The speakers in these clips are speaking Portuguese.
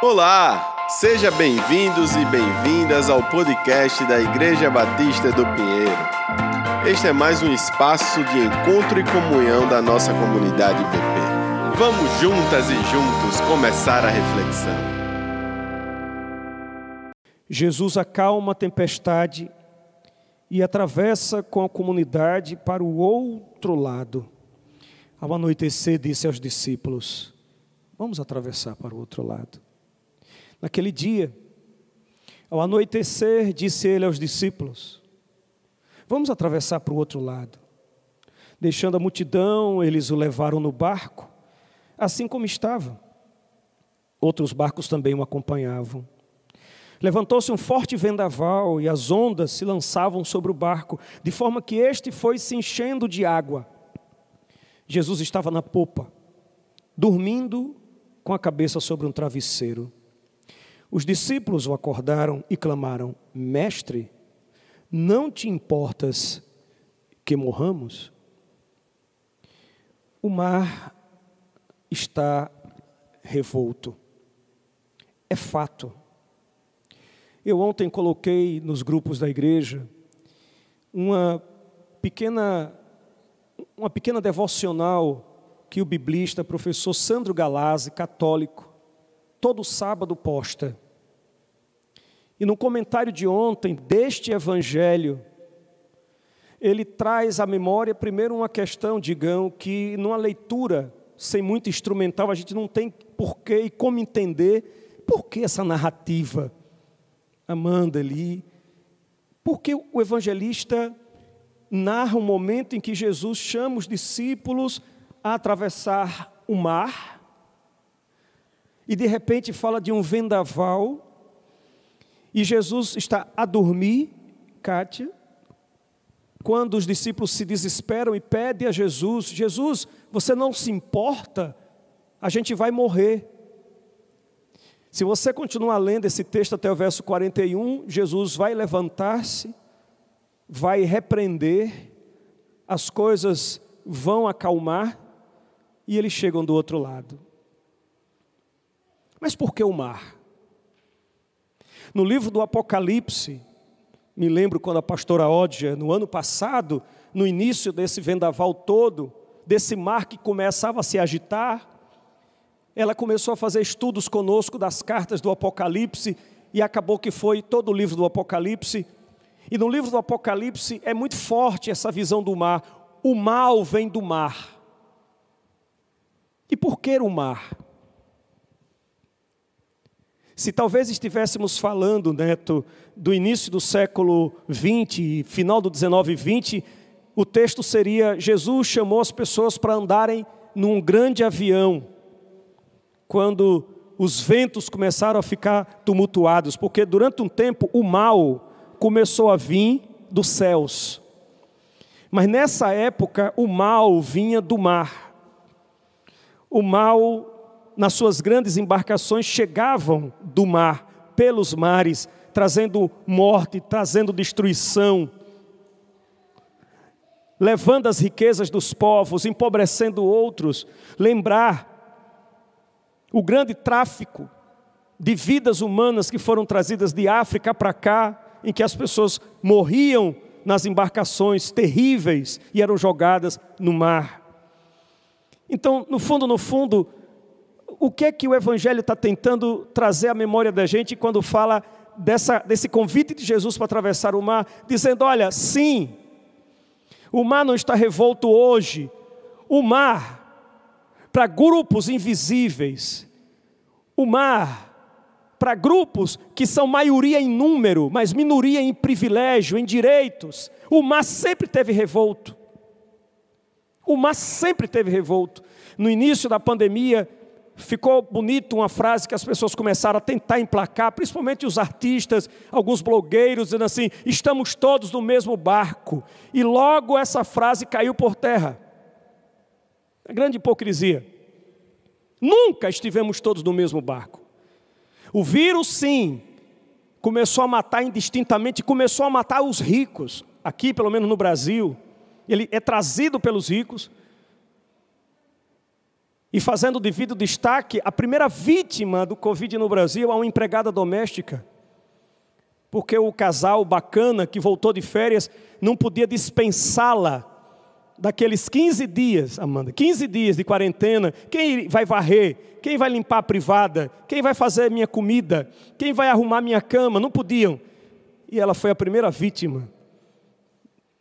Olá, seja bem-vindos e bem-vindas ao podcast da Igreja Batista do Pinheiro. Este é mais um espaço de encontro e comunhão da nossa comunidade PP. Vamos juntas e juntos começar a reflexão. Jesus acalma a tempestade e atravessa com a comunidade para o outro lado. Ao anoitecer, disse aos discípulos: Vamos atravessar para o outro lado. Naquele dia, ao anoitecer, disse ele aos discípulos: Vamos atravessar para o outro lado. Deixando a multidão, eles o levaram no barco, assim como estava. Outros barcos também o acompanhavam. Levantou-se um forte vendaval e as ondas se lançavam sobre o barco, de forma que este foi se enchendo de água. Jesus estava na popa, dormindo com a cabeça sobre um travesseiro. Os discípulos o acordaram e clamaram: Mestre, não te importas que morramos? O mar está revolto. É fato. Eu ontem coloquei nos grupos da igreja uma pequena uma pequena devocional que o biblista professor Sandro Galazzi, católico, todo sábado posta. E no comentário de ontem deste evangelho, ele traz à memória primeiro uma questão, digam, que numa leitura sem muito instrumental a gente não tem porquê e como entender por que essa narrativa Amanda ali, porque o evangelista narra um momento em que Jesus chama os discípulos a atravessar o mar e de repente fala de um vendaval, e Jesus está a dormir, Kátia, quando os discípulos se desesperam e pedem a Jesus: Jesus, você não se importa? A gente vai morrer. Se você continuar lendo esse texto até o verso 41, Jesus vai levantar-se, vai repreender, as coisas vão acalmar e eles chegam do outro lado. Mas por que o mar? No livro do Apocalipse, me lembro quando a pastora Ódia, no ano passado, no início desse vendaval todo, desse mar que começava a se agitar, ela começou a fazer estudos conosco das cartas do Apocalipse e acabou que foi todo o livro do Apocalipse. E no livro do Apocalipse é muito forte essa visão do mar. O mal vem do mar. E por que o mar? Se talvez estivéssemos falando, Neto, do início do século 20, final do 19 e 20, o texto seria: Jesus chamou as pessoas para andarem num grande avião, quando os ventos começaram a ficar tumultuados, porque durante um tempo o mal começou a vir dos céus. Mas nessa época o mal vinha do mar. O mal nas suas grandes embarcações chegavam do mar, pelos mares, trazendo morte, trazendo destruição, levando as riquezas dos povos, empobrecendo outros. Lembrar o grande tráfico de vidas humanas que foram trazidas de África para cá, em que as pessoas morriam nas embarcações terríveis e eram jogadas no mar. Então, no fundo, no fundo, o que é que o Evangelho está tentando trazer à memória da gente quando fala dessa, desse convite de Jesus para atravessar o mar, dizendo: olha, sim, o mar não está revolto hoje, o mar, para grupos invisíveis, o mar, para grupos que são maioria em número, mas minoria em privilégio, em direitos, o mar sempre teve revolto. O mar sempre teve revolto. No início da pandemia, ficou bonito uma frase que as pessoas começaram a tentar emplacar, principalmente os artistas, alguns blogueiros, dizendo assim: estamos todos no mesmo barco. E logo essa frase caiu por terra. A grande hipocrisia. Nunca estivemos todos no mesmo barco. O vírus, sim, começou a matar indistintamente, começou a matar os ricos, aqui pelo menos no Brasil. Ele é trazido pelos ricos E fazendo devido destaque, a primeira vítima do Covid no Brasil é uma empregada doméstica. Porque o casal bacana que voltou de férias não podia dispensá-la daqueles 15 dias, Amanda, 15 dias de quarentena. Quem vai varrer? Quem vai limpar a privada? Quem vai fazer minha comida? Quem vai arrumar minha cama? Não podiam. E ela foi a primeira vítima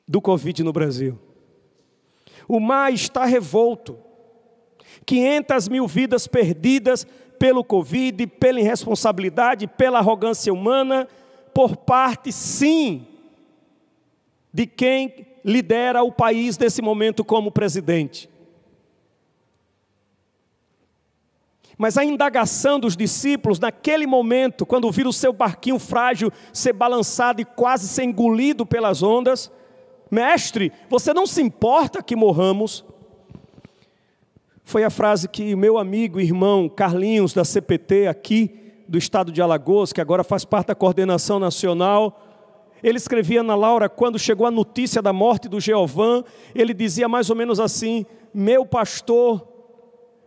do Covid no Brasil. O mar está revolto. 500 mil vidas perdidas pelo Covid, pela irresponsabilidade, pela arrogância humana, por parte, sim, de quem lidera o país nesse momento como presidente. Mas a indagação dos discípulos, naquele momento, quando viram o seu barquinho frágil ser balançado e quase ser engolido pelas ondas, mestre, você não se importa que morramos? Foi a frase que meu amigo, irmão Carlinhos, da CPT, aqui do estado de Alagoas, que agora faz parte da coordenação nacional, ele escrevia na Laura, quando chegou a notícia da morte do Jeovã, ele dizia mais ou menos assim: Meu pastor,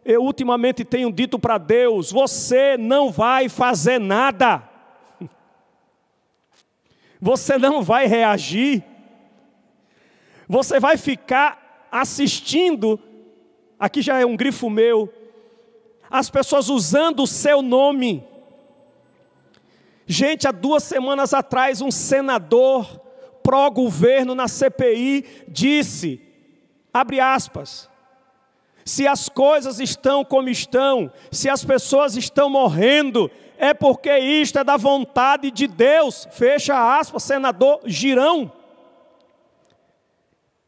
eu ultimamente tenho dito para Deus: Você não vai fazer nada, você não vai reagir, você vai ficar assistindo aqui já é um grifo meu, as pessoas usando o seu nome. Gente, há duas semanas atrás, um senador pró-governo na CPI disse, abre aspas, se as coisas estão como estão, se as pessoas estão morrendo, é porque isto é da vontade de Deus, fecha aspas, senador Girão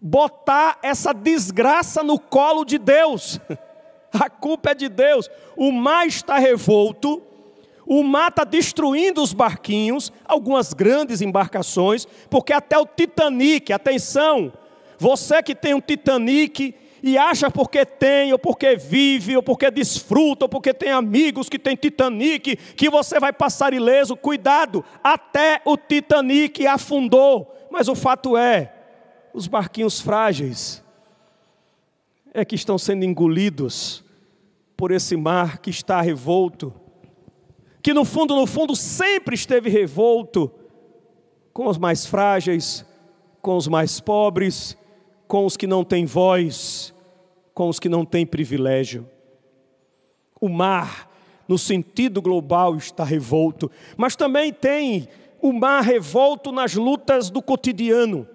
botar essa desgraça no colo de Deus. A culpa é de Deus. O mar está revolto, o mar está destruindo os barquinhos, algumas grandes embarcações, porque até o Titanic, atenção, você que tem um Titanic e acha porque tem, ou porque vive, ou porque desfruta, ou porque tem amigos que tem Titanic, que você vai passar ileso, cuidado, até o Titanic afundou. Mas o fato é, os barquinhos frágeis é que estão sendo engolidos por esse mar que está revolto, que no fundo, no fundo, sempre esteve revolto com os mais frágeis, com os mais pobres, com os que não têm voz, com os que não têm privilégio. O mar, no sentido global, está revolto, mas também tem o mar revolto nas lutas do cotidiano.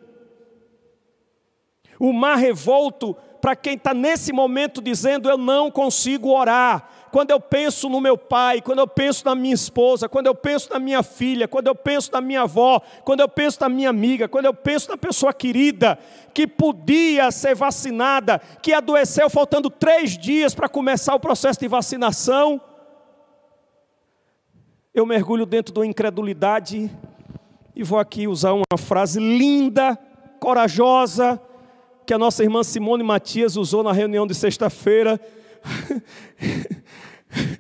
O mar revolto para quem está nesse momento dizendo eu não consigo orar. Quando eu penso no meu pai, quando eu penso na minha esposa, quando eu penso na minha filha, quando eu penso na minha avó, quando eu penso na minha amiga, quando eu penso na pessoa querida que podia ser vacinada, que adoeceu faltando três dias para começar o processo de vacinação, eu mergulho dentro da incredulidade e vou aqui usar uma frase linda, corajosa, que a nossa irmã Simone Matias usou na reunião de sexta-feira.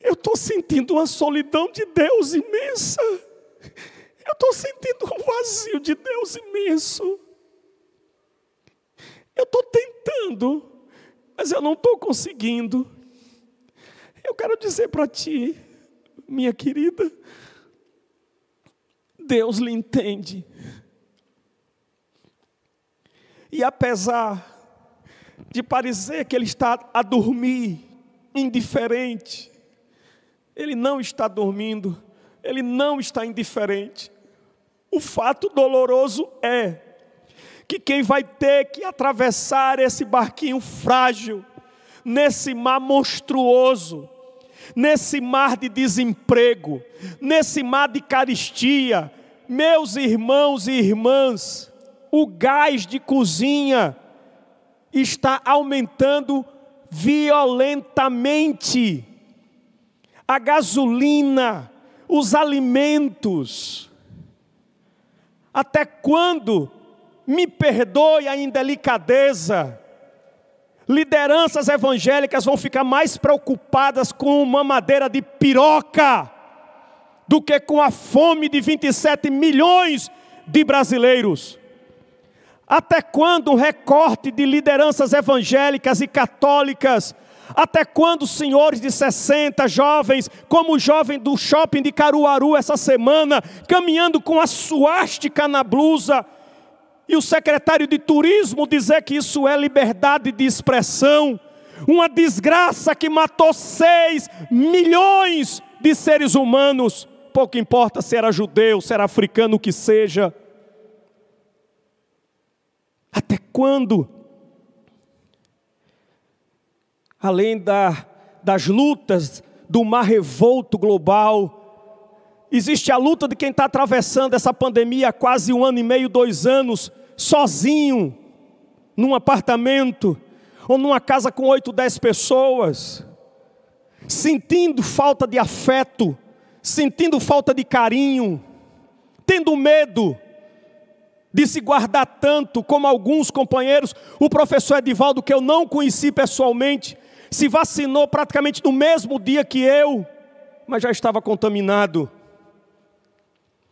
Eu estou sentindo uma solidão de Deus imensa. Eu estou sentindo um vazio de Deus imenso. Eu estou tentando, mas eu não estou conseguindo. Eu quero dizer para ti, minha querida, Deus lhe entende. E apesar de parecer que ele está a dormir, indiferente, ele não está dormindo, ele não está indiferente. O fato doloroso é que quem vai ter que atravessar esse barquinho frágil, nesse mar monstruoso, nesse mar de desemprego, nesse mar de caristia, meus irmãos e irmãs, o gás de cozinha está aumentando violentamente. A gasolina, os alimentos. Até quando, me perdoe a indelicadeza, lideranças evangélicas vão ficar mais preocupadas com uma madeira de piroca do que com a fome de 27 milhões de brasileiros? Até quando um recorte de lideranças evangélicas e católicas? Até quando senhores de 60, jovens, como o jovem do shopping de Caruaru essa semana, caminhando com a suástica na blusa, e o secretário de turismo dizer que isso é liberdade de expressão? Uma desgraça que matou 6 milhões de seres humanos, pouco importa se era judeu, se era africano, o que seja. Até quando? Além da, das lutas do mar revolto global, existe a luta de quem está atravessando essa pandemia há quase um ano e meio, dois anos, sozinho, num apartamento, ou numa casa com oito, dez pessoas, sentindo falta de afeto, sentindo falta de carinho, tendo medo de se guardar tanto como alguns companheiros. O professor Edivaldo, que eu não conheci pessoalmente, se vacinou praticamente no mesmo dia que eu, mas já estava contaminado.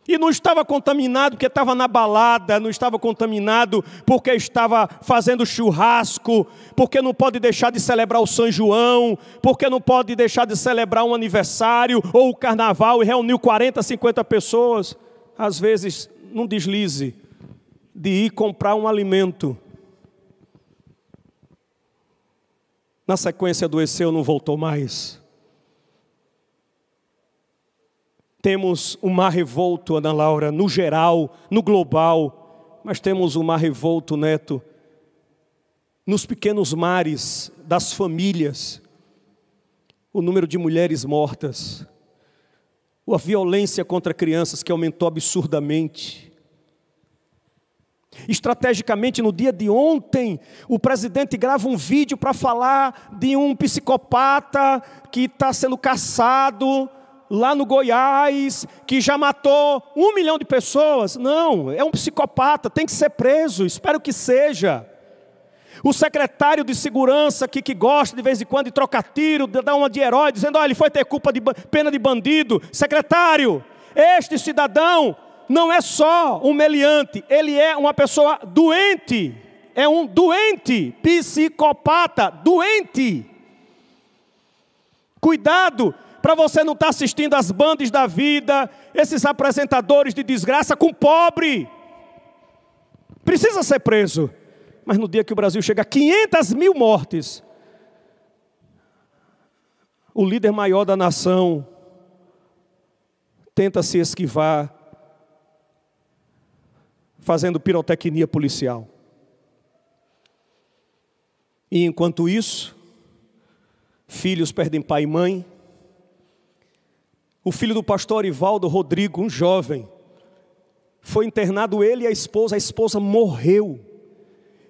E não estava contaminado porque estava na balada, não estava contaminado porque estava fazendo churrasco, porque não pode deixar de celebrar o São João, porque não pode deixar de celebrar um aniversário ou o carnaval e reuniu 40, 50 pessoas. Às vezes, num deslize, de ir comprar um alimento. Na sequência adoeceu, não voltou mais. Temos um mar revolto, Ana Laura, no geral, no global, mas temos um mar revolto, Neto, nos pequenos mares das famílias. O número de mulheres mortas, a violência contra crianças que aumentou absurdamente Estrategicamente, no dia de ontem, o presidente grava um vídeo para falar de um psicopata que está sendo caçado lá no Goiás, que já matou um milhão de pessoas. Não, é um psicopata, tem que ser preso, espero que seja. O secretário de segurança que, que gosta de vez em quando de trocar tiro, de dar uma de herói, dizendo: olha, ele foi ter culpa de pena de bandido. Secretário, este cidadão não é só um meliante, ele é uma pessoa doente. É um doente, psicopata, doente. Cuidado para você não estar tá assistindo as bandas da vida, esses apresentadores de desgraça com pobre. Precisa ser preso. Mas no dia que o Brasil chega a 500 mil mortes, o líder maior da nação tenta se esquivar fazendo pirotecnia policial. E enquanto isso, filhos perdem pai e mãe. O filho do pastor Ivaldo Rodrigo, um jovem, foi internado ele e a esposa, a esposa morreu.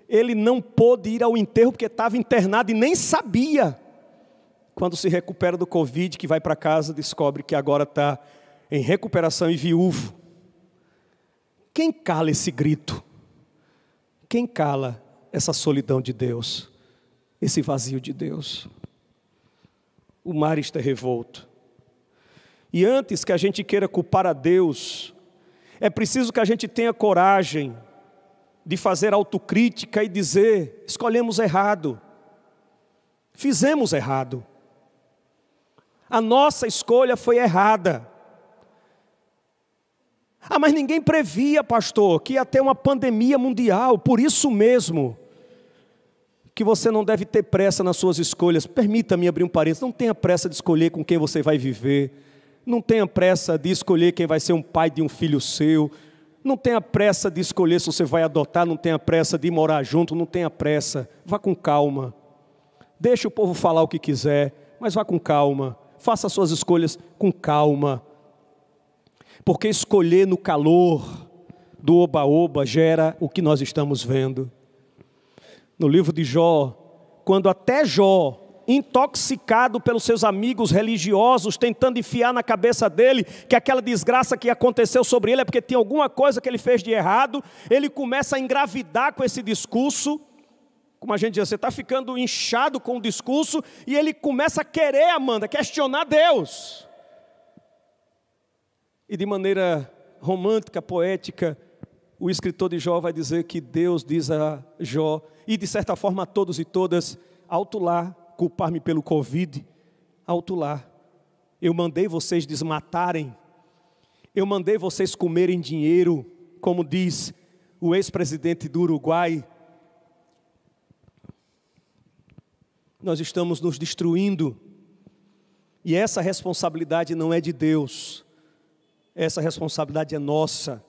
Ele não pôde ir ao enterro porque estava internado e nem sabia. Quando se recupera do Covid, que vai para casa, descobre que agora está em recuperação e viúvo. Quem cala esse grito? Quem cala essa solidão de Deus? Esse vazio de Deus? O mar está revolto. E antes que a gente queira culpar a Deus, é preciso que a gente tenha coragem de fazer autocrítica e dizer: escolhemos errado, fizemos errado, a nossa escolha foi errada. Ah, mas ninguém previa, pastor, que ia ter uma pandemia mundial, por isso mesmo que você não deve ter pressa nas suas escolhas. Permita-me abrir um parênteses, não tenha pressa de escolher com quem você vai viver. Não tenha pressa de escolher quem vai ser um pai de um filho seu. Não tenha pressa de escolher se você vai adotar, não tenha pressa de morar junto, não tenha pressa. Vá com calma. Deixe o povo falar o que quiser, mas vá com calma. Faça as suas escolhas com calma. Porque escolher no calor do oba-oba gera o que nós estamos vendo. No livro de Jó, quando até Jó, intoxicado pelos seus amigos religiosos, tentando enfiar na cabeça dele que aquela desgraça que aconteceu sobre ele é porque tinha alguma coisa que ele fez de errado, ele começa a engravidar com esse discurso. Como a gente diz, você está ficando inchado com o discurso, e ele começa a querer, Amanda, questionar Deus e de maneira romântica, poética, o escritor de Jó vai dizer que Deus diz a Jó, e de certa forma a todos e todas, alto lá, culpar-me pelo Covid, alto lá. Eu mandei vocês desmatarem, eu mandei vocês comerem dinheiro, como diz o ex-presidente do Uruguai. Nós estamos nos destruindo, e essa responsabilidade não é de Deus, essa responsabilidade é nossa.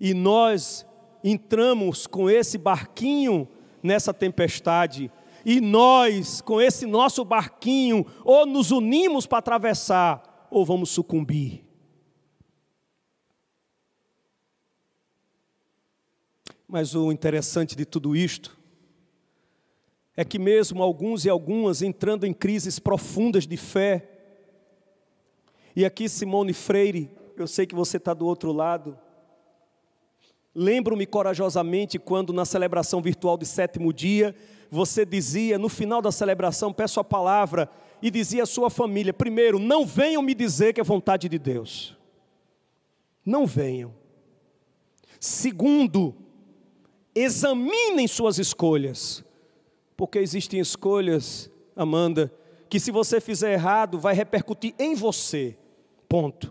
E nós entramos com esse barquinho nessa tempestade, e nós, com esse nosso barquinho, ou nos unimos para atravessar, ou vamos sucumbir. Mas o interessante de tudo isto é que, mesmo alguns e algumas entrando em crises profundas de fé, e aqui Simone Freire, eu sei que você está do outro lado, Lembro-me corajosamente quando na celebração virtual de sétimo dia, você dizia, no final da celebração, peço a palavra, e dizia à sua família: primeiro, não venham me dizer que é vontade de Deus. Não venham. Segundo, examinem suas escolhas, porque existem escolhas, Amanda, que se você fizer errado, vai repercutir em você. Ponto.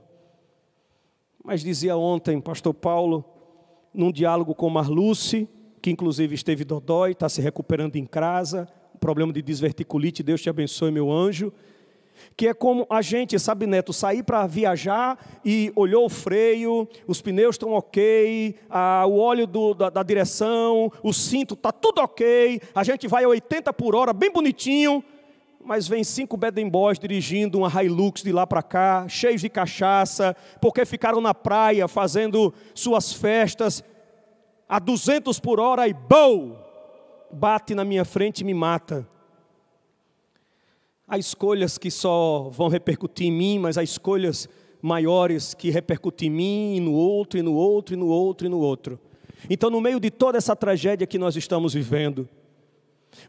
Mas dizia ontem, pastor Paulo, num diálogo com Marluce, que inclusive esteve dodói, está se recuperando em casa, um problema de desverticulite, Deus te abençoe, meu anjo. Que é como a gente, sabe, Neto, sair para viajar e olhou o freio, os pneus estão ok, a, o óleo do, da, da direção, o cinto, está tudo ok, a gente vai a 80 por hora, bem bonitinho, mas vem cinco bad boys dirigindo uma Hilux de lá para cá, cheios de cachaça, porque ficaram na praia fazendo suas festas a 200 por hora e bow, bate na minha frente e me mata. Há escolhas que só vão repercutir em mim, mas há escolhas maiores que repercutem em mim e no outro, e no outro, e no outro, e no outro. Então, no meio de toda essa tragédia que nós estamos vivendo,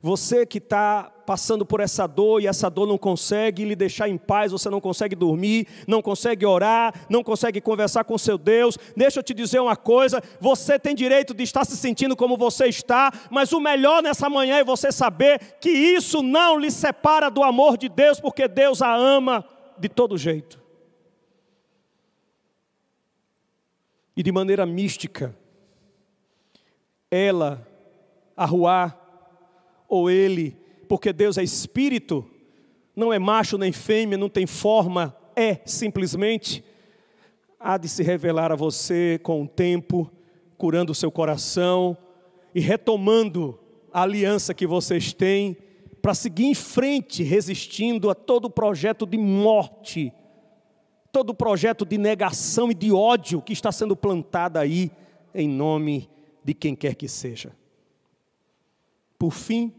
você que está passando por essa dor e essa dor não consegue lhe deixar em paz, você não consegue dormir, não consegue orar, não consegue conversar com seu Deus. Deixa eu te dizer uma coisa: você tem direito de estar se sentindo como você está, mas o melhor nessa manhã é você saber que isso não lhe separa do amor de Deus, porque Deus a ama de todo jeito. E de maneira mística, ela, Arruá, ou ele, porque Deus é espírito, não é macho nem fêmea, não tem forma, é simplesmente, há de se revelar a você com o tempo, curando o seu coração e retomando a aliança que vocês têm para seguir em frente, resistindo a todo projeto de morte, todo projeto de negação e de ódio que está sendo plantado aí em nome de quem quer que seja. Por fim,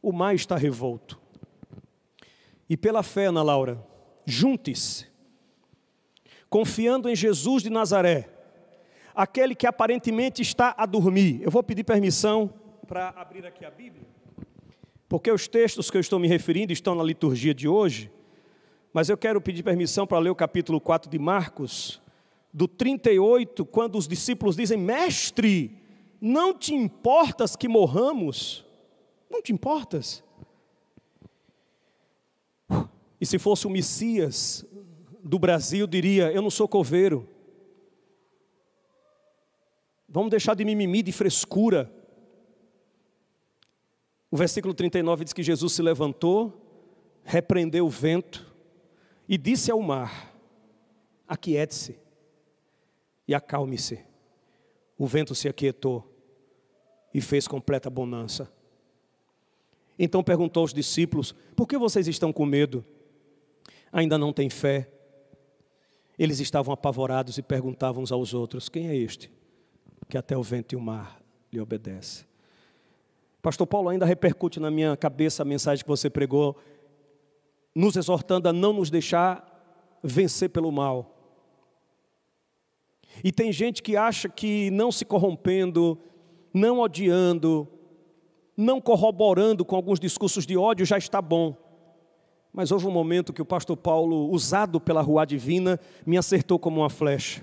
o mar está revolto. E pela fé, Ana Laura, junte-se, confiando em Jesus de Nazaré, aquele que aparentemente está a dormir. Eu vou pedir permissão para abrir aqui a Bíblia, porque os textos que eu estou me referindo estão na liturgia de hoje, mas eu quero pedir permissão para ler o capítulo 4 de Marcos, do 38, quando os discípulos dizem: Mestre, não te importas que morramos? Não te importas? E se fosse o Messias do Brasil, diria: Eu não sou coveiro. Vamos deixar de mimimi, de frescura. O versículo 39 diz que Jesus se levantou, repreendeu o vento e disse ao mar: Aquiete-se e acalme-se. O vento se aquietou e fez completa bonança. Então perguntou aos discípulos: Por que vocês estão com medo? Ainda não têm fé? Eles estavam apavorados e perguntavam uns aos outros: Quem é este que até o vento e o mar lhe obedece? Pastor Paulo ainda repercute na minha cabeça a mensagem que você pregou, nos exortando a não nos deixar vencer pelo mal. E tem gente que acha que não se corrompendo, não odiando, não corroborando com alguns discursos de ódio, já está bom. Mas houve um momento que o pastor Paulo, usado pela rua divina, me acertou como uma flecha.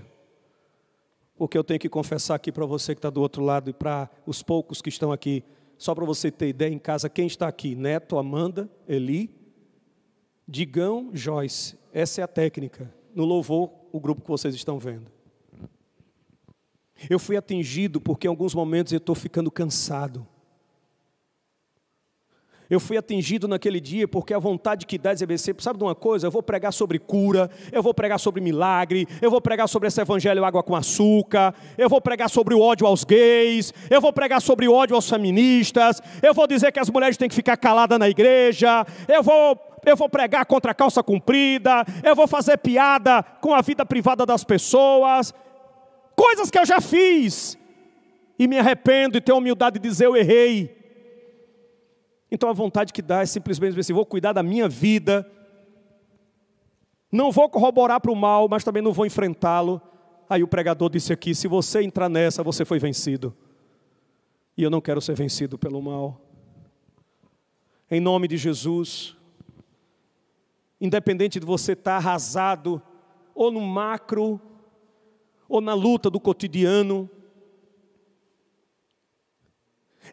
porque eu tenho que confessar aqui para você que está do outro lado e para os poucos que estão aqui, só para você ter ideia em casa, quem está aqui? Neto, Amanda, Eli, Digão, Joyce. Essa é a técnica. No louvor, o grupo que vocês estão vendo. Eu fui atingido porque em alguns momentos eu estou ficando cansado. Eu fui atingido naquele dia porque a vontade que dá de EBC, sabe de uma coisa? Eu vou pregar sobre cura, eu vou pregar sobre milagre, eu vou pregar sobre esse evangelho água com açúcar, eu vou pregar sobre o ódio aos gays, eu vou pregar sobre o ódio aos feministas, eu vou dizer que as mulheres têm que ficar caladas na igreja, eu vou eu vou pregar contra a calça comprida, eu vou fazer piada com a vida privada das pessoas, coisas que eu já fiz, e me arrependo e tenho a humildade de dizer eu errei. Então a vontade que dá é simplesmente dizer assim: vou cuidar da minha vida, não vou corroborar para o mal, mas também não vou enfrentá-lo. Aí o pregador disse aqui: se você entrar nessa, você foi vencido. E eu não quero ser vencido pelo mal. Em nome de Jesus, independente de você estar arrasado, ou no macro, ou na luta do cotidiano,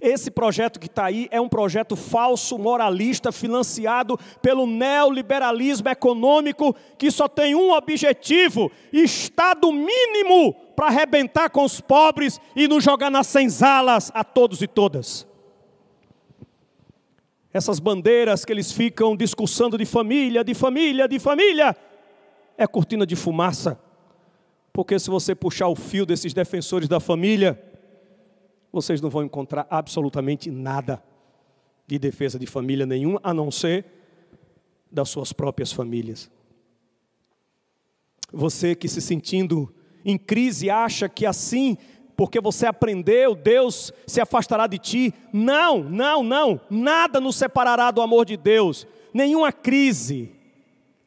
esse projeto que está aí é um projeto falso, moralista, financiado pelo neoliberalismo econômico, que só tem um objetivo: Estado mínimo para arrebentar com os pobres e nos jogar nas senzalas a todos e todas. Essas bandeiras que eles ficam discussando de família, de família, de família, é cortina de fumaça. Porque se você puxar o fio desses defensores da família, vocês não vão encontrar absolutamente nada de defesa de família nenhuma, a não ser das suas próprias famílias. Você que se sentindo em crise acha que assim, porque você aprendeu, Deus se afastará de ti. Não, não, não. Nada nos separará do amor de Deus. Nenhuma crise,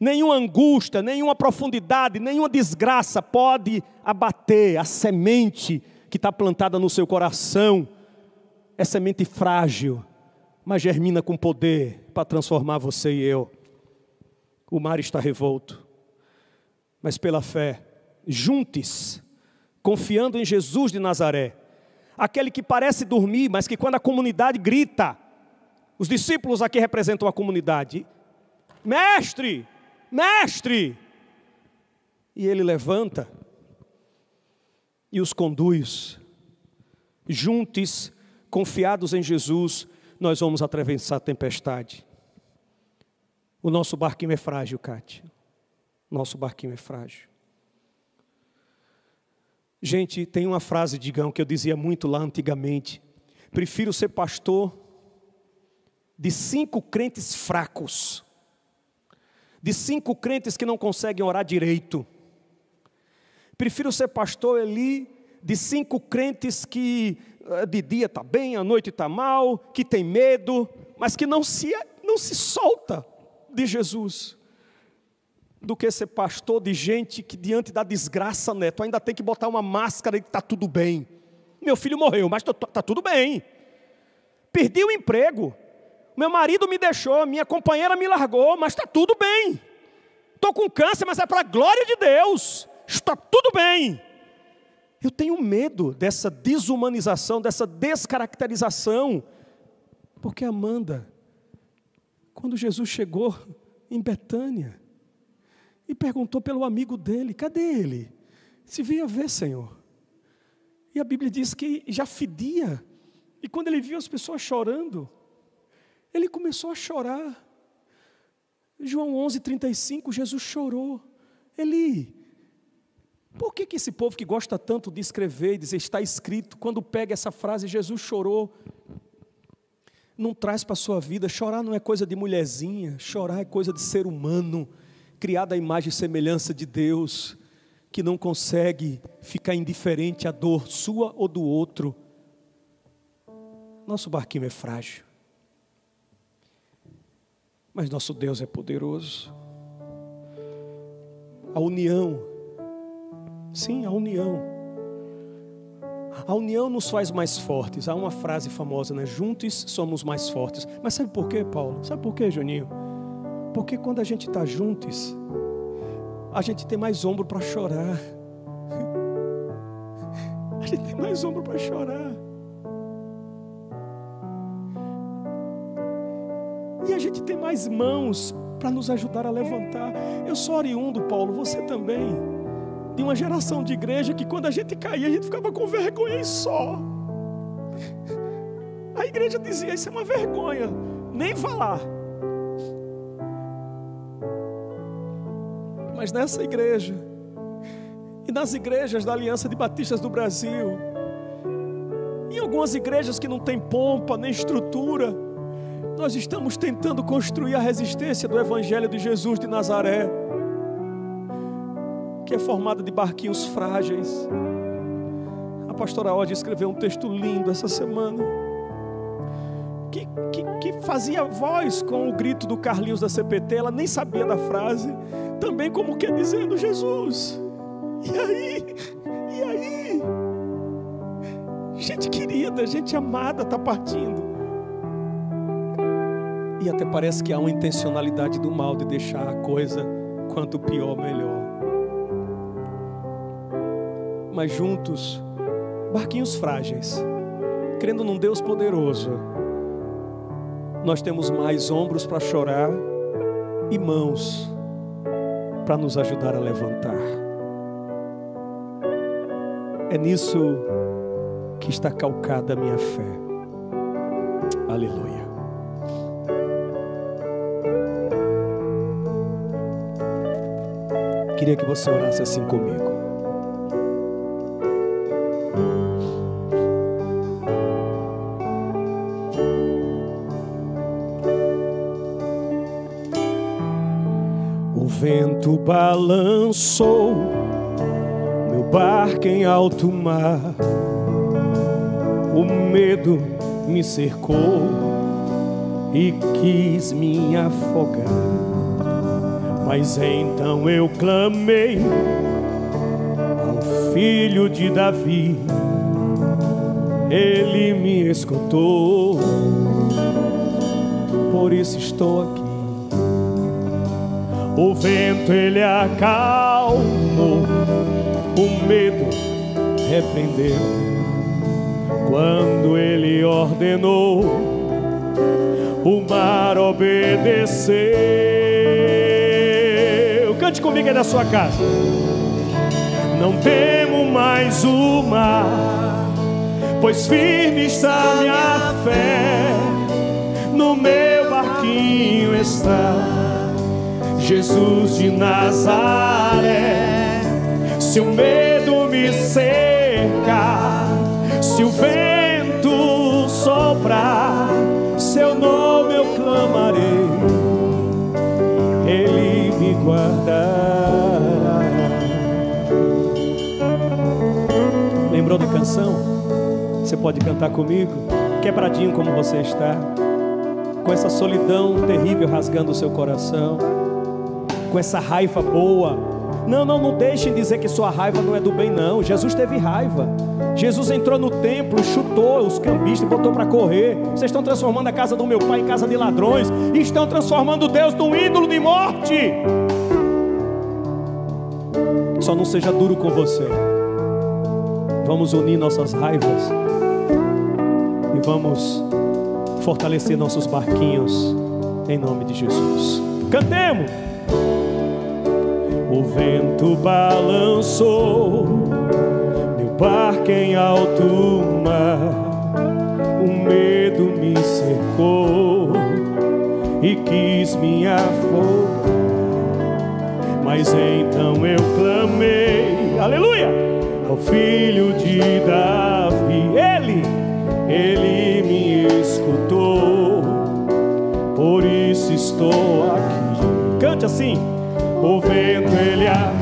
nenhuma angústia, nenhuma profundidade, nenhuma desgraça pode abater a semente que está plantada no seu coração. É semente frágil, mas germina com poder para transformar você e eu. O mar está revolto, mas pela fé, juntes, confiando em Jesus de Nazaré, aquele que parece dormir, mas que quando a comunidade grita, os discípulos aqui representam a comunidade, mestre, mestre, e ele levanta e os conduz. Juntos, confiados em Jesus, nós vamos atravessar a tempestade. O nosso barquinho é frágil, Cátia. Nosso barquinho é frágil. Gente, tem uma frase, digam, que eu dizia muito lá antigamente. Prefiro ser pastor de cinco crentes fracos, de cinco crentes que não conseguem orar direito, Prefiro ser pastor ali de cinco crentes que eh, de dia está bem, à noite está mal, que tem medo, mas que não se, não se solta de Jesus, do que ser pastor de gente que diante da desgraça, neto, ainda tem que botar uma máscara e está tudo bem. Meu filho morreu, mas está tá tudo bem. Perdi o emprego, meu marido me deixou, minha companheira me largou, mas está tudo bem. Estou com câncer, mas é para a glória de Deus está tudo bem. Eu tenho medo dessa desumanização, dessa descaracterização. Porque Amanda, quando Jesus chegou em Betânia e perguntou pelo amigo dele: cadê ele? Se veio ver, Senhor. E a Bíblia diz que já fedia. E quando ele viu as pessoas chorando, ele começou a chorar. João 11:35, Jesus chorou. Eli, por que, que esse povo que gosta tanto de escrever e dizer está escrito, quando pega essa frase, Jesus chorou, não traz para a sua vida? Chorar não é coisa de mulherzinha, chorar é coisa de ser humano, criado à imagem e semelhança de Deus, que não consegue ficar indiferente à dor sua ou do outro. Nosso barquinho é frágil, mas nosso Deus é poderoso. A união Sim, a união. A união nos faz mais fortes. Há uma frase famosa, né? Juntos somos mais fortes. Mas sabe por quê, Paulo? Sabe por quê, Juninho? Porque quando a gente está juntos, a gente tem mais ombro para chorar. A gente tem mais ombro para chorar. Mais mãos para nos ajudar a levantar. Eu sou oriundo, Paulo, você também, de uma geração de igreja que quando a gente caía, a gente ficava com vergonha e só. A igreja dizia: Isso é uma vergonha, nem falar. Mas nessa igreja, e nas igrejas da Aliança de Batistas do Brasil, em algumas igrejas que não tem pompa nem estrutura, nós estamos tentando construir a resistência do Evangelho de Jesus de Nazaré, que é formada de barquinhos frágeis. A pastora Ode escreveu um texto lindo essa semana, que, que, que fazia voz com o grito do Carlinhos da CPT, ela nem sabia da frase, também como que dizendo: Jesus, e aí? E aí? Gente querida, gente amada está partindo. E até parece que há uma intencionalidade do mal de deixar a coisa quanto pior, melhor. Mas juntos, barquinhos frágeis, crendo num Deus poderoso, nós temos mais ombros para chorar e mãos para nos ajudar a levantar. É nisso que está calcada a minha fé. Aleluia. Queria que você orasse assim comigo. O vento balançou meu barco em alto mar. O medo me cercou e quis me afogar. Mas então eu clamei ao filho de Davi, ele me escutou, por isso estou aqui. O vento ele acalmou, o medo repreendeu, quando ele ordenou, o mar obedeceu. Comigo aí na sua casa. Não temo mais o mar, pois firme está minha fé. No meu barquinho está Jesus de Nazaré. Se o medo me cerca, se o vento soprar, guardará. Lembrou da canção? Você pode cantar comigo? Quebradinho como você está, com essa solidão terrível rasgando o seu coração, com essa raiva boa. Não, não, não deixem dizer que sua raiva não é do bem, não. Jesus teve raiva. Jesus entrou no templo, chutou os cambistas, botou para correr. Vocês estão transformando a casa do meu pai em casa de ladrões. Estão transformando Deus num ídolo de morte. Só não seja duro com você. Vamos unir nossas raivas e vamos fortalecer nossos barquinhos em nome de Jesus. Cantemos! O vento balançou barco em alto mar, o medo me cercou e quis me afogar. Mas então eu clamei, aleluia, ao filho de Davi. Ele, ele me escutou, por isso estou aqui. Cante assim: o vento ele o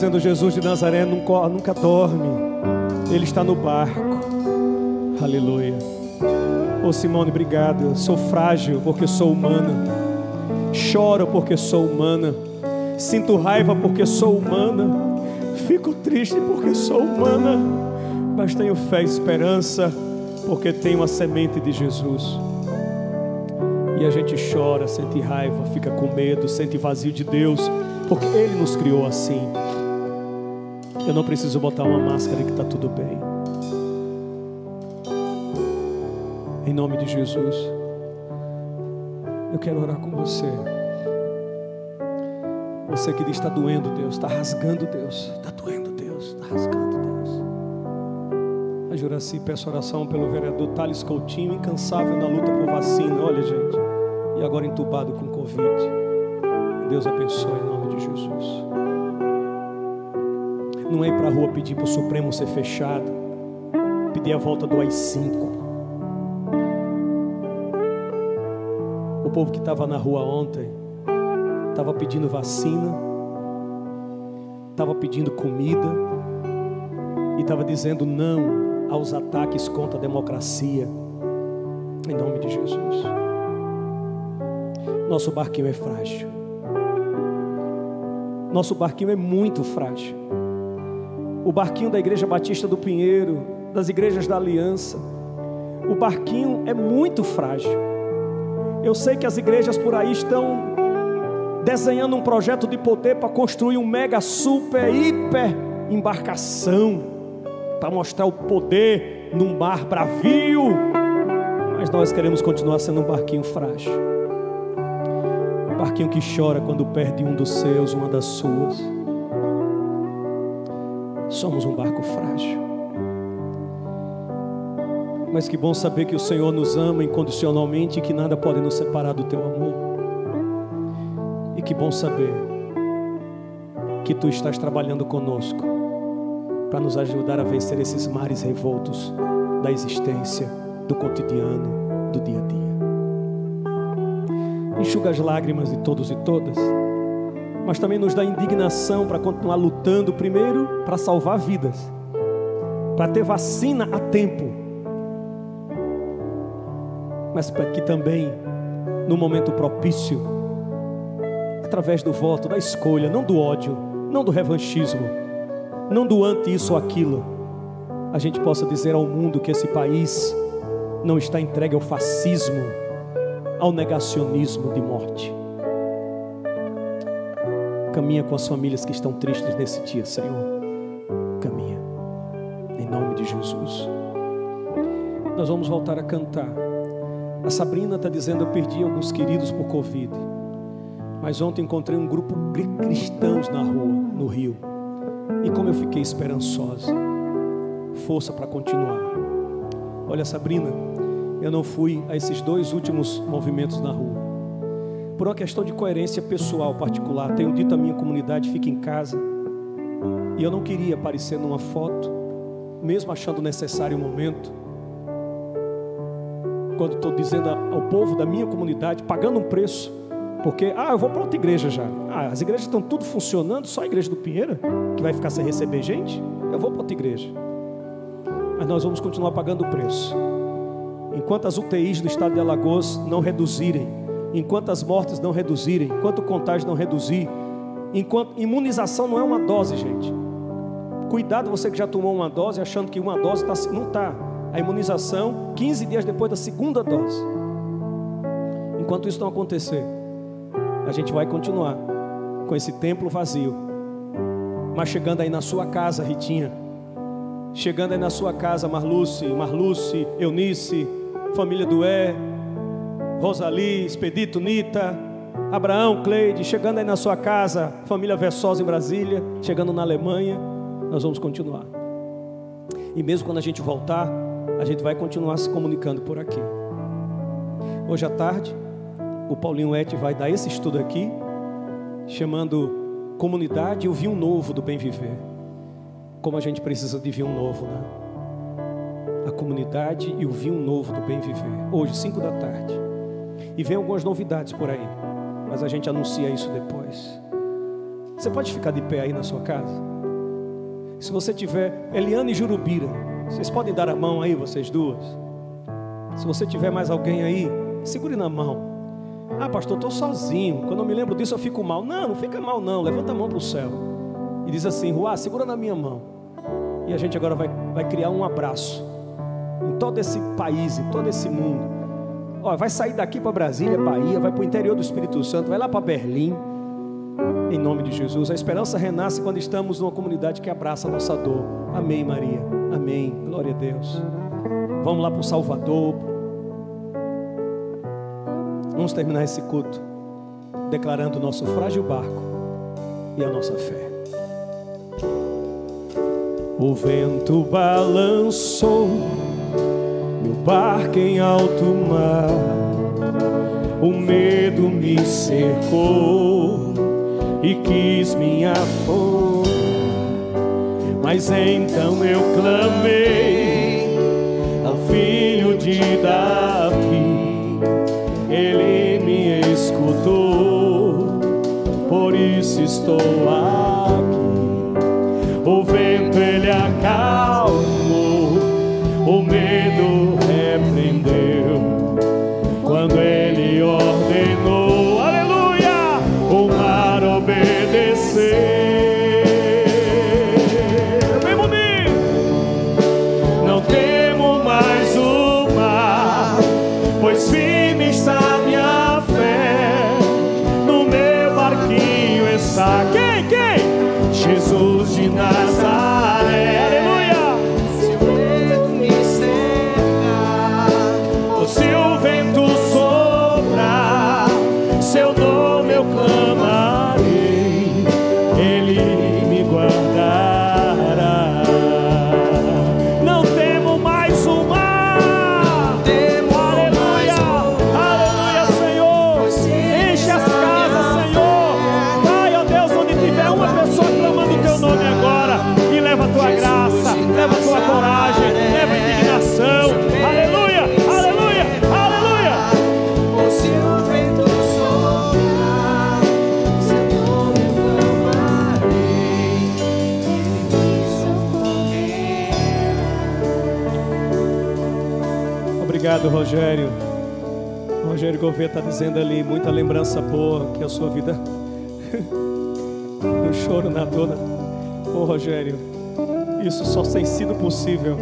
dizendo: Jesus de Nazaré nunca, dorme, ele está no barco. Aleluia. Ô oh, Simone, obrigado. Eu sou frágil porque sou humana. Choro porque sou humana. Sinto raiva porque sou humana. Fico triste porque sou humana. Mas tenho fé e esperança porque tenho a semente de Jesus. E a gente chora, sente raiva, fica com medo, sente vazio de Deus, porque Ele nos criou assim. Eu não preciso botar uma máscara que está tudo bem. Em nome de Jesus, eu quero orar com você. Você que diz: está doendo, Deus, está rasgando, Deus, está doendo, Deus, está rasgando, Deus. A Juraci peço oração pelo vereador Thales Coutinho, incansável na luta por vacina. Olha, gente e agora entubado com Covid. Deus abençoe em nome de Jesus. Não é ir para a rua pedir para o Supremo ser fechado, pedir a volta do AI-5. O povo que estava na rua ontem estava pedindo vacina, estava pedindo comida e estava dizendo não aos ataques contra a democracia. Em nome de Jesus. Nosso barquinho é frágil. Nosso barquinho é muito frágil. O barquinho da Igreja Batista do Pinheiro, das igrejas da Aliança, o barquinho é muito frágil. Eu sei que as igrejas por aí estão desenhando um projeto de poder para construir um mega, super, hiper embarcação para mostrar o poder num mar bravio. Mas nós queremos continuar sendo um barquinho frágil barquinho que chora quando perde um dos seus, uma das suas. Somos um barco frágil. Mas que bom saber que o Senhor nos ama incondicionalmente e que nada pode nos separar do teu amor. E que bom saber que tu estás trabalhando conosco para nos ajudar a vencer esses mares revoltos da existência, do cotidiano, do dia a dia enxuga as lágrimas de todos e todas, mas também nos dá indignação para continuar lutando, primeiro, para salvar vidas, para ter vacina a tempo, mas para que também, no momento propício, através do voto, da escolha, não do ódio, não do revanchismo, não do anti isso ou aquilo, a gente possa dizer ao mundo que esse país não está entregue ao fascismo, ao negacionismo de morte. Caminha com as famílias que estão tristes nesse dia, Senhor. Caminha. Em nome de Jesus. Nós vamos voltar a cantar. A Sabrina está dizendo: Eu perdi alguns queridos por Covid. Mas ontem encontrei um grupo de cristãos na rua, no Rio. E como eu fiquei esperançosa. Força para continuar. Olha, Sabrina, eu não fui a esses dois últimos movimentos na rua. Por uma questão de coerência pessoal particular, tenho dito à minha comunidade: fique em casa. E eu não queria aparecer numa foto, mesmo achando necessário o momento. Quando estou dizendo ao povo da minha comunidade, pagando um preço, porque, ah, eu vou para outra igreja já. Ah, as igrejas estão tudo funcionando, só a igreja do Pinheiro, que vai ficar sem receber gente. Eu vou para outra igreja. Mas nós vamos continuar pagando o preço enquanto as UTIs do estado de Alagoas não reduzirem, enquanto as mortes não reduzirem, enquanto o contágio não reduzir, enquanto imunização não é uma dose, gente. Cuidado você que já tomou uma dose achando que uma dose está, não está. A imunização 15 dias depois da segunda dose. Enquanto isso não acontecer, a gente vai continuar com esse templo vazio. Mas chegando aí na sua casa, Ritinha, chegando aí na sua casa, Marluce, Marluce, Eunice, família do E, Rosali, Expedito, Nita, Abraão, Cleide, chegando aí na sua casa, família Versosa em Brasília, chegando na Alemanha, nós vamos continuar. E mesmo quando a gente voltar, a gente vai continuar se comunicando por aqui. Hoje à tarde, o Paulinho Et vai dar esse estudo aqui, chamando Comunidade e o Vinho Novo do Bem Viver. Como a gente precisa de vinho novo, né? a comunidade e o vinho novo do bem viver. Hoje, 5 da tarde. E vem algumas novidades por aí. mas a gente anuncia isso depois. Você pode ficar de pé aí na sua casa? Se você tiver Eliane e Jurubira, vocês podem dar a mão aí, vocês duas? Se você tiver mais alguém aí, segure na mão. Ah, pastor, estou sozinho. Quando eu me lembro disso, eu fico mal. Não, não fica mal, não. Levanta a mão para o céu. E diz assim: Ruá, segura na minha mão. E a gente agora vai, vai criar um abraço em todo esse país, em todo esse mundo. Ó, vai sair daqui para Brasília, Bahia, vai para o interior do Espírito Santo, vai lá para Berlim. Em nome de Jesus. A esperança renasce quando estamos numa comunidade que abraça a nossa dor. Amém, Maria. Amém. Glória a Deus. Vamos lá para o Salvador, Vamos terminar esse culto declarando o nosso frágil barco e a nossa fé. O vento balançou barco em alto mar, o medo me cercou e quis me afogar, mas então eu clamei ao filho de Davi. Ele me escutou, por isso estou aqui. O vento ele acalmou, Obrigado, Rogério. Rogério Gouveia está dizendo ali, muita lembrança boa, que a sua vida no choro, na dor. Ô Rogério, isso só tem sido possível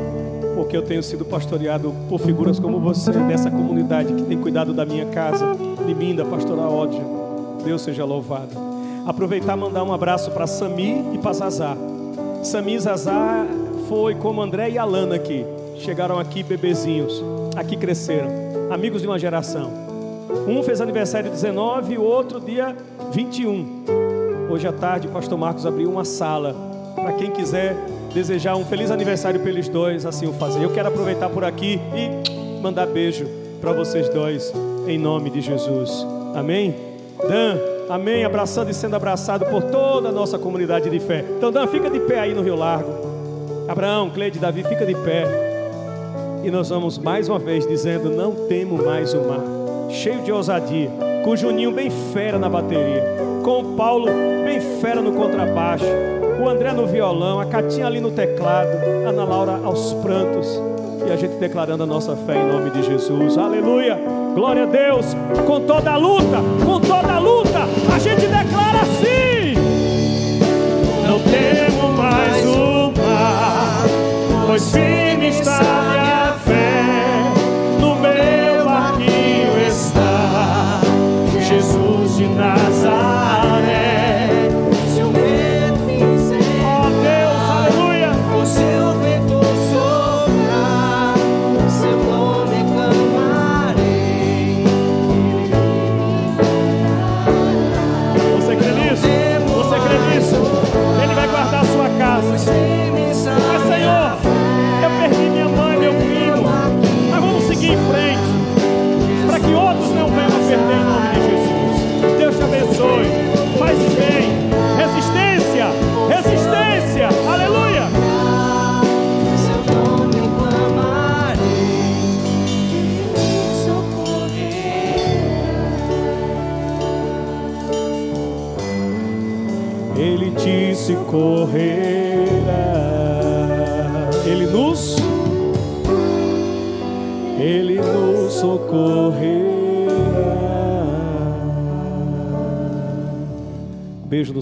porque eu tenho sido pastoreado por figuras como você, dessa comunidade que tem cuidado da minha casa, de mim, da pastora Ódia. Deus seja louvado. Aproveitar e mandar um abraço para Sami e para Zazá. Sami e Zazá foi como André e Alana aqui. Chegaram aqui bebezinhos aqui cresceram, amigos de uma geração. Um fez aniversário 19 e o outro dia 21. Hoje à tarde o pastor Marcos abriu uma sala para quem quiser desejar um feliz aniversário para eles dois, assim o fazer. Eu quero aproveitar por aqui e mandar beijo para vocês dois, em nome de Jesus. Amém? Dan, amém. Abraçando e sendo abraçado por toda a nossa comunidade de fé. Então, Dan, fica de pé aí no Rio Largo. Abraão, Cleide, Davi, fica de pé. Nós vamos mais uma vez dizendo: Não temo mais o mar. Cheio de ousadia, com o Juninho bem fera na bateria, com o Paulo bem fera no contrabaixo, o André no violão, a Catinha ali no teclado, a Ana Laura aos prantos. E a gente declarando a nossa fé em nome de Jesus. Aleluia! Glória a Deus! Com toda a luta, com toda a luta, a gente declara assim: Não temo mais o mar, pois firme está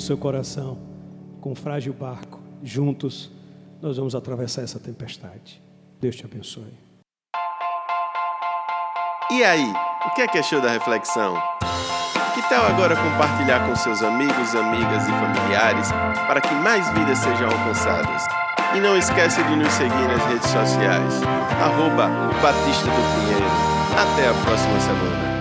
seu coração, com um frágil barco, juntos nós vamos atravessar essa tempestade. Deus te abençoe. E aí, o que é que achou da reflexão? Que tal agora compartilhar com seus amigos, amigas e familiares para que mais vidas sejam alcançadas? E não esqueça de nos seguir nas redes sociais, arroba Batista do Pinheiro. Até a próxima semana.